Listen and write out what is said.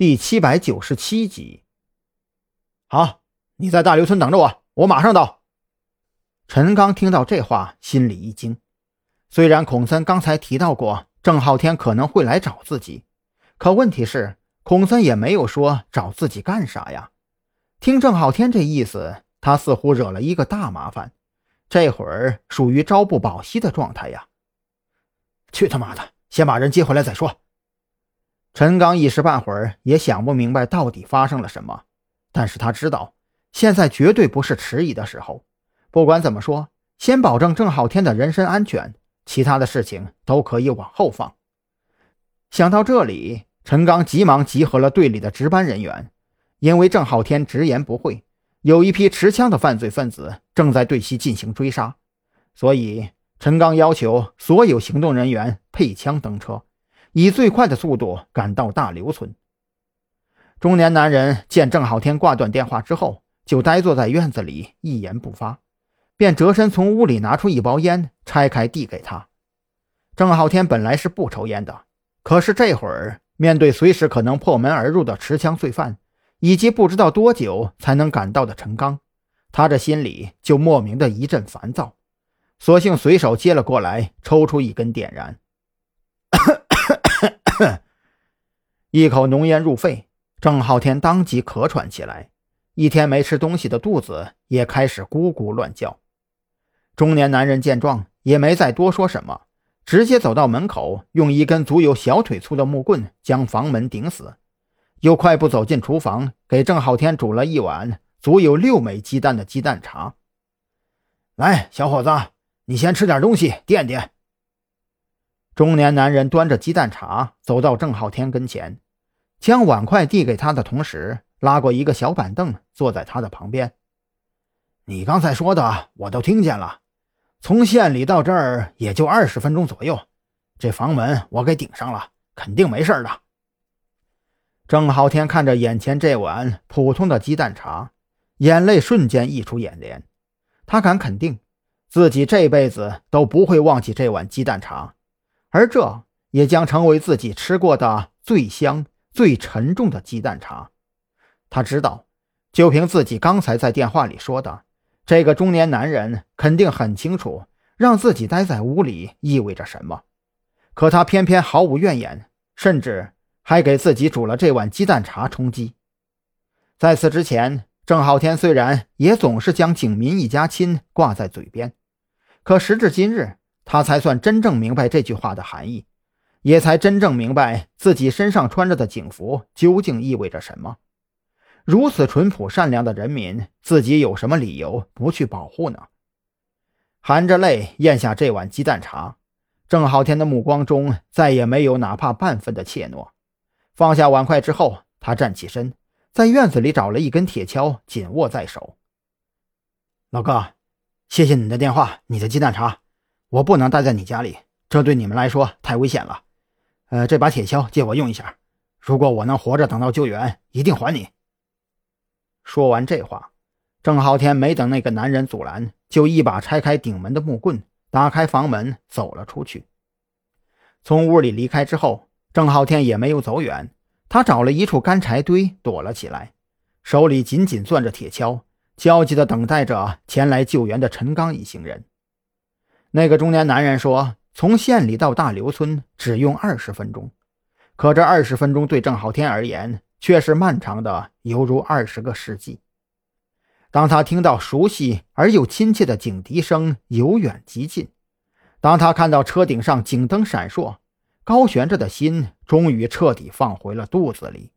第七百九十七集。好，你在大刘村等着我，我马上到。陈刚听到这话，心里一惊。虽然孔森刚才提到过郑浩天可能会来找自己，可问题是，孔森也没有说找自己干啥呀。听郑浩天这意思，他似乎惹了一个大麻烦，这会儿属于朝不保夕的状态呀。去他妈的，先把人接回来再说。陈刚一时半会儿也想不明白到底发生了什么，但是他知道现在绝对不是迟疑的时候。不管怎么说，先保证郑浩天的人身安全，其他的事情都可以往后放。想到这里，陈刚急忙集合了队里的值班人员，因为郑浩天直言不讳，有一批持枪的犯罪分子正在对其进行追杀，所以陈刚要求所有行动人员配枪登车。以最快的速度赶到大刘村。中年男人见郑浩天挂断电话之后，就呆坐在院子里，一言不发，便折身从屋里拿出一包烟，拆开递给他。郑浩天本来是不抽烟的，可是这会儿面对随时可能破门而入的持枪罪犯，以及不知道多久才能赶到的陈刚，他这心里就莫名的一阵烦躁，索性随手接了过来，抽出一根点燃。哼 一口浓烟入肺，郑浩天当即咳喘起来，一天没吃东西的肚子也开始咕咕乱叫。中年男人见状，也没再多说什么，直接走到门口，用一根足有小腿粗的木棍将房门顶死，又快步走进厨房，给郑浩天煮了一碗足有六枚鸡蛋的鸡蛋茶。来，小伙子，你先吃点东西垫垫。中年男人端着鸡蛋茶走到郑浩天跟前，将碗筷递给他的同时，拉过一个小板凳坐在他的旁边。你刚才说的我都听见了，从县里到这儿也就二十分钟左右，这房门我给顶上了，肯定没事的。郑浩天看着眼前这碗普通的鸡蛋茶，眼泪瞬间溢出眼帘。他敢肯定，自己这辈子都不会忘记这碗鸡蛋茶。而这也将成为自己吃过的最香、最沉重的鸡蛋茶。他知道，就凭自己刚才在电话里说的，这个中年男人肯定很清楚让自己待在屋里意味着什么。可他偏偏毫无怨言，甚至还给自己煮了这碗鸡蛋茶充饥。在此之前，郑浩天虽然也总是将“景民一家亲”挂在嘴边，可时至今日。他才算真正明白这句话的含义，也才真正明白自己身上穿着的警服究竟意味着什么。如此淳朴善良的人民，自己有什么理由不去保护呢？含着泪咽下这碗鸡蛋茶，郑浩天的目光中再也没有哪怕半分的怯懦。放下碗筷之后，他站起身，在院子里找了一根铁锹，紧握在手。老哥，谢谢你的电话，你的鸡蛋茶。我不能待在你家里，这对你们来说太危险了。呃，这把铁锹借我用一下，如果我能活着等到救援，一定还你。说完这话，郑浩天没等那个男人阻拦，就一把拆开顶门的木棍，打开房门走了出去。从屋里离开之后，郑浩天也没有走远，他找了一处干柴堆躲了起来，手里紧紧攥着铁锹，焦急地等待着前来救援的陈刚一行人。那个中年男人说：“从县里到大刘村只用二十分钟，可这二十分钟对郑浩天而言却是漫长的，犹如二十个世纪。”当他听到熟悉而又亲切的警笛声由远及近，当他看到车顶上警灯闪烁，高悬着的心终于彻底放回了肚子里。